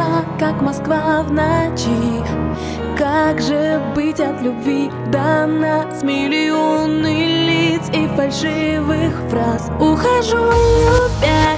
душа, как Москва в ночи. Как же быть от любви? До нас миллионы лиц и фальшивых фраз. Ухожу, любя,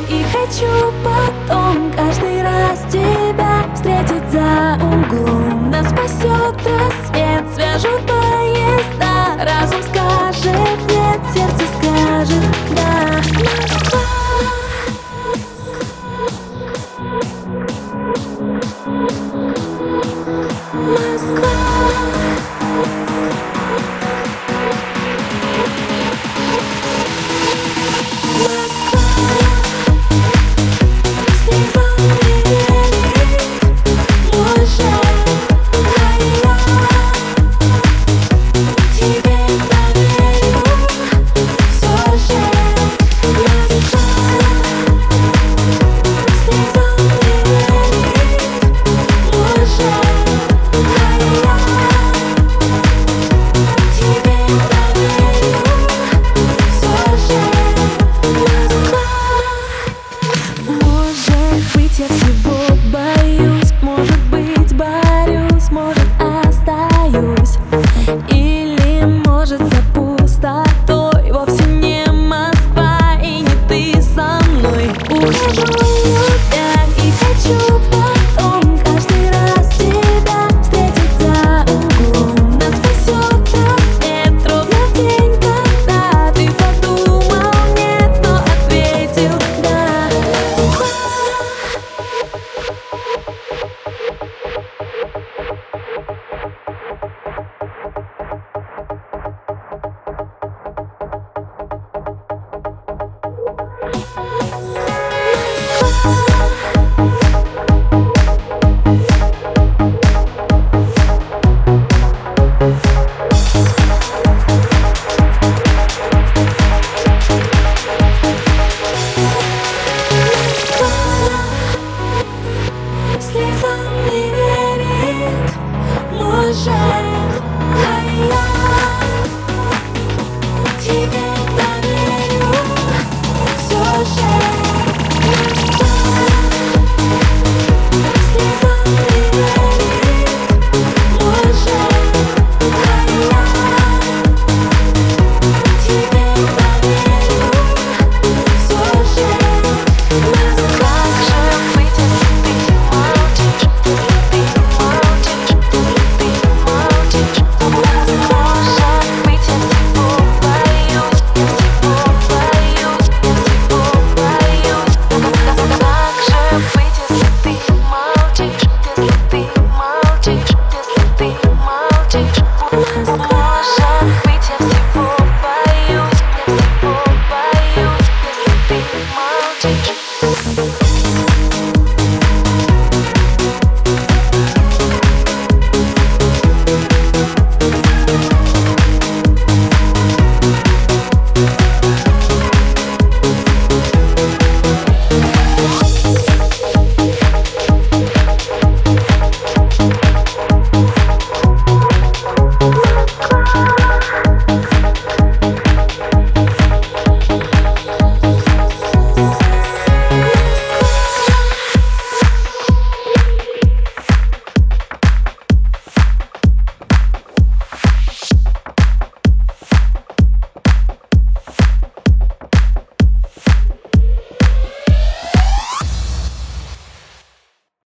тебя и хочу love.